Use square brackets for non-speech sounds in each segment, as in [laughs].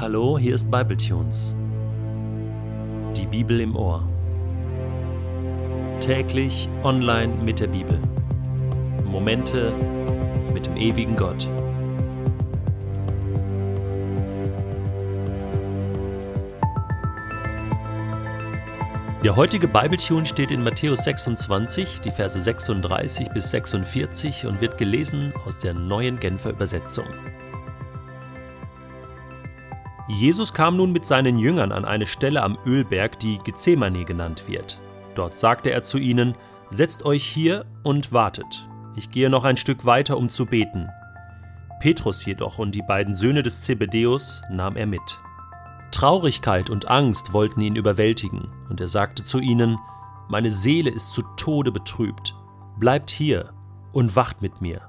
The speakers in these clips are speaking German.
Hallo, hier ist Bibletunes. Die Bibel im Ohr. Täglich online mit der Bibel. Momente mit dem ewigen Gott. Der heutige Bibletune steht in Matthäus 26, die Verse 36 bis 46 und wird gelesen aus der neuen Genfer Übersetzung. Jesus kam nun mit seinen Jüngern an eine Stelle am Ölberg, die Gethsemane genannt wird. Dort sagte er zu ihnen, Setzt euch hier und wartet. Ich gehe noch ein Stück weiter, um zu beten. Petrus jedoch und die beiden Söhne des Zebedeus nahm er mit. Traurigkeit und Angst wollten ihn überwältigen, und er sagte zu ihnen, Meine Seele ist zu Tode betrübt, bleibt hier und wacht mit mir.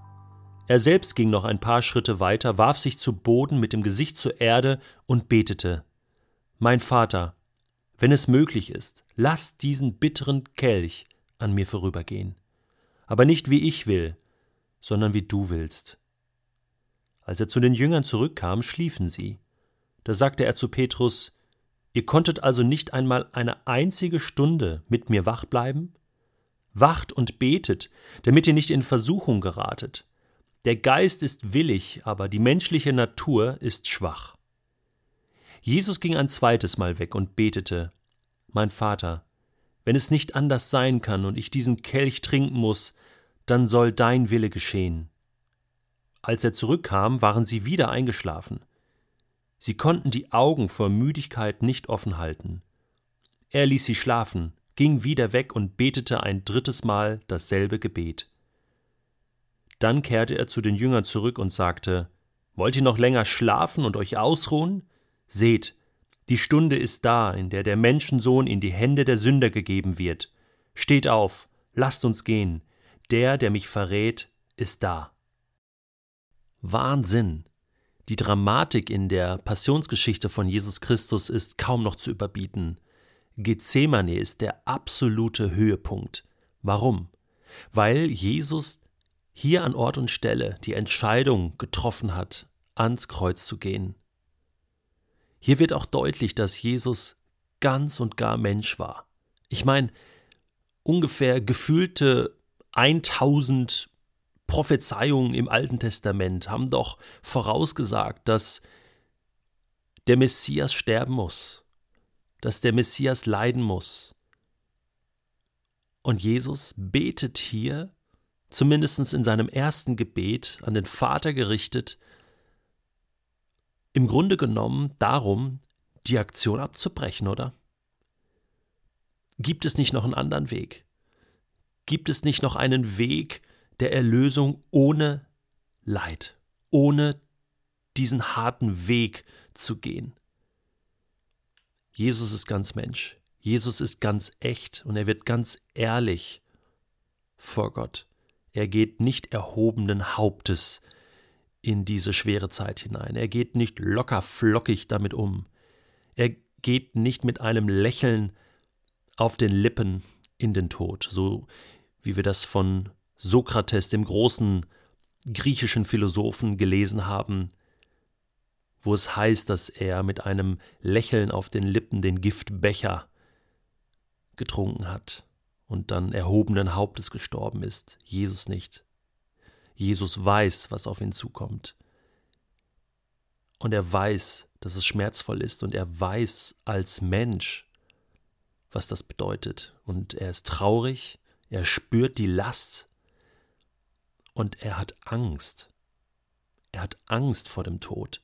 Er selbst ging noch ein paar Schritte weiter, warf sich zu Boden mit dem Gesicht zur Erde und betete Mein Vater, wenn es möglich ist, lass diesen bitteren Kelch an mir vorübergehen, aber nicht wie ich will, sondern wie du willst. Als er zu den Jüngern zurückkam, schliefen sie. Da sagte er zu Petrus Ihr konntet also nicht einmal eine einzige Stunde mit mir wach bleiben? Wacht und betet, damit ihr nicht in Versuchung geratet. Der Geist ist willig, aber die menschliche Natur ist schwach. Jesus ging ein zweites Mal weg und betete Mein Vater, wenn es nicht anders sein kann und ich diesen Kelch trinken muss, dann soll dein Wille geschehen. Als er zurückkam, waren sie wieder eingeschlafen. Sie konnten die Augen vor Müdigkeit nicht offen halten. Er ließ sie schlafen, ging wieder weg und betete ein drittes Mal dasselbe Gebet. Dann kehrte er zu den Jüngern zurück und sagte Wollt ihr noch länger schlafen und euch ausruhen? Seht, die Stunde ist da, in der der Menschensohn in die Hände der Sünder gegeben wird. Steht auf, lasst uns gehen, der, der mich verrät, ist da. Wahnsinn. Die Dramatik in der Passionsgeschichte von Jesus Christus ist kaum noch zu überbieten. Gethsemane ist der absolute Höhepunkt. Warum? Weil Jesus hier an Ort und Stelle die Entscheidung getroffen hat, ans Kreuz zu gehen. Hier wird auch deutlich, dass Jesus ganz und gar Mensch war. Ich meine, ungefähr gefühlte 1000 Prophezeiungen im Alten Testament haben doch vorausgesagt, dass der Messias sterben muss, dass der Messias leiden muss. Und Jesus betet hier zumindest in seinem ersten Gebet an den Vater gerichtet, im Grunde genommen darum, die Aktion abzubrechen, oder? Gibt es nicht noch einen anderen Weg? Gibt es nicht noch einen Weg der Erlösung ohne Leid, ohne diesen harten Weg zu gehen? Jesus ist ganz Mensch. Jesus ist ganz echt und er wird ganz ehrlich vor Gott. Er geht nicht erhobenen Hauptes in diese schwere Zeit hinein. Er geht nicht locker flockig damit um. Er geht nicht mit einem Lächeln auf den Lippen in den Tod, so wie wir das von Sokrates, dem großen griechischen Philosophen, gelesen haben, wo es heißt, dass er mit einem Lächeln auf den Lippen den Giftbecher getrunken hat und dann erhobenen Hauptes gestorben ist, Jesus nicht. Jesus weiß, was auf ihn zukommt. Und er weiß, dass es schmerzvoll ist und er weiß als Mensch, was das bedeutet. Und er ist traurig, er spürt die Last und er hat Angst. Er hat Angst vor dem Tod.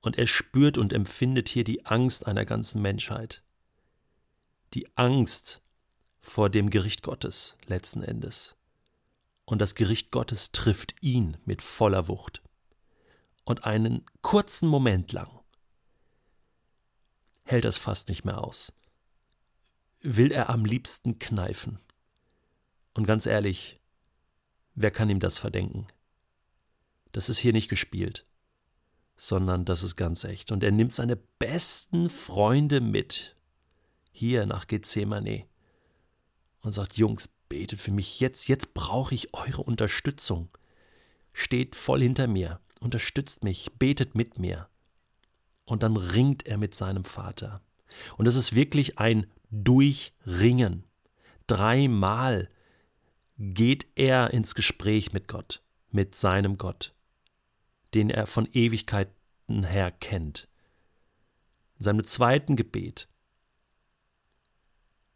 Und er spürt und empfindet hier die Angst einer ganzen Menschheit die Angst vor dem Gericht Gottes letzten Endes. Und das Gericht Gottes trifft ihn mit voller Wucht. Und einen kurzen Moment lang hält es fast nicht mehr aus. Will er am liebsten kneifen. Und ganz ehrlich, wer kann ihm das verdenken? Das ist hier nicht gespielt, sondern das ist ganz echt. Und er nimmt seine besten Freunde mit, hier nach Gethsemane und sagt, Jungs, betet für mich jetzt, jetzt brauche ich eure Unterstützung. Steht voll hinter mir, unterstützt mich, betet mit mir. Und dann ringt er mit seinem Vater. Und es ist wirklich ein Durchringen. Dreimal geht er ins Gespräch mit Gott, mit seinem Gott, den er von Ewigkeiten her kennt. In seinem zweiten Gebet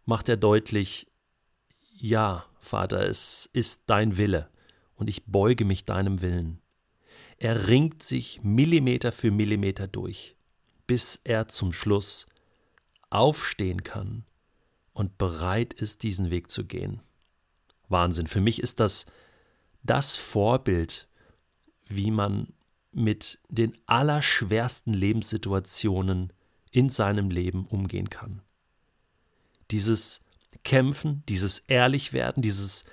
macht er deutlich, ja, Vater, es ist dein Wille, und ich beuge mich deinem Willen. Er ringt sich Millimeter für Millimeter durch, bis er zum Schluss aufstehen kann und bereit ist, diesen Weg zu gehen. Wahnsinn. Für mich ist das das Vorbild, wie man mit den allerschwersten Lebenssituationen in seinem Leben umgehen kann. Dieses Kämpfen, dieses Ehrlichwerden, dieses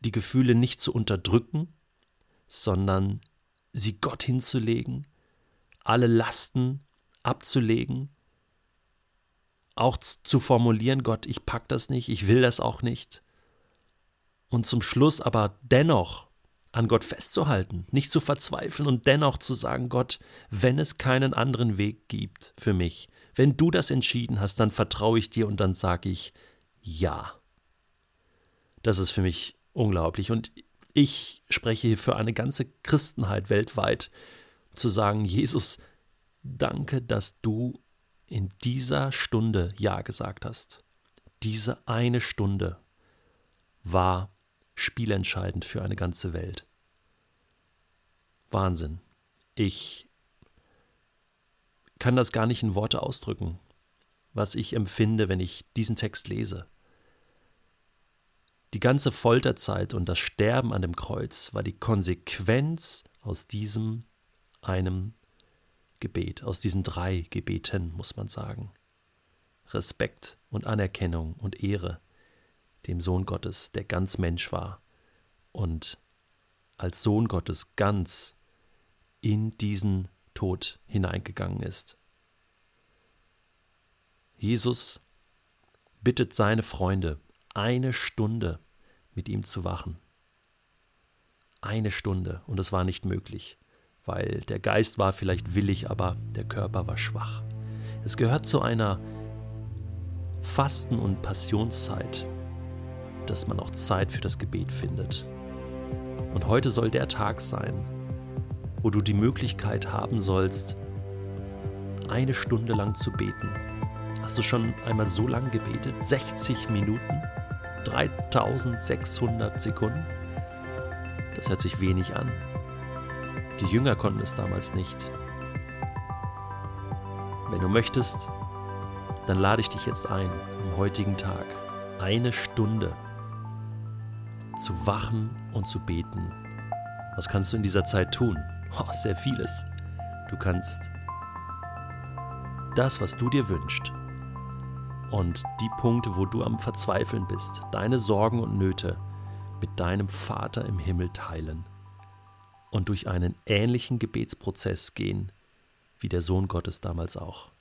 die Gefühle nicht zu unterdrücken, sondern sie Gott hinzulegen, alle Lasten abzulegen, auch zu formulieren, Gott, ich pack das nicht, ich will das auch nicht. Und zum Schluss aber dennoch an Gott festzuhalten, nicht zu verzweifeln und dennoch zu sagen, Gott, wenn es keinen anderen Weg gibt für mich, wenn du das entschieden hast, dann vertraue ich dir und dann sage ich ja. Das ist für mich unglaublich. Und ich spreche hier für eine ganze Christenheit weltweit, zu sagen, Jesus, danke, dass du in dieser Stunde Ja gesagt hast. Diese eine Stunde war spielentscheidend für eine ganze Welt. Wahnsinn. Ich kann das gar nicht in Worte ausdrücken, was ich empfinde, wenn ich diesen Text lese. Die ganze Folterzeit und das Sterben an dem Kreuz war die Konsequenz aus diesem einem Gebet, aus diesen drei Gebeten, muss man sagen. Respekt und Anerkennung und Ehre dem Sohn Gottes, der ganz Mensch war und als Sohn Gottes ganz in diesen Tod hineingegangen ist. Jesus bittet seine Freunde, eine Stunde mit ihm zu wachen. Eine Stunde, und es war nicht möglich, weil der Geist war vielleicht willig, aber der Körper war schwach. Es gehört zu einer Fasten- und Passionszeit, dass man auch Zeit für das Gebet findet. Und heute soll der Tag sein, wo du die Möglichkeit haben sollst, eine Stunde lang zu beten. Hast du schon einmal so lang gebetet? 60 Minuten? 3600 Sekunden? Das hört sich wenig an. Die Jünger konnten es damals nicht. Wenn du möchtest, dann lade ich dich jetzt ein, am heutigen Tag eine Stunde zu wachen und zu beten. Was kannst du in dieser Zeit tun? [laughs] Oh, sehr vieles. Du kannst das, was du dir wünschst, und die Punkte, wo du am Verzweifeln bist, deine Sorgen und Nöte mit deinem Vater im Himmel teilen und durch einen ähnlichen Gebetsprozess gehen wie der Sohn Gottes damals auch.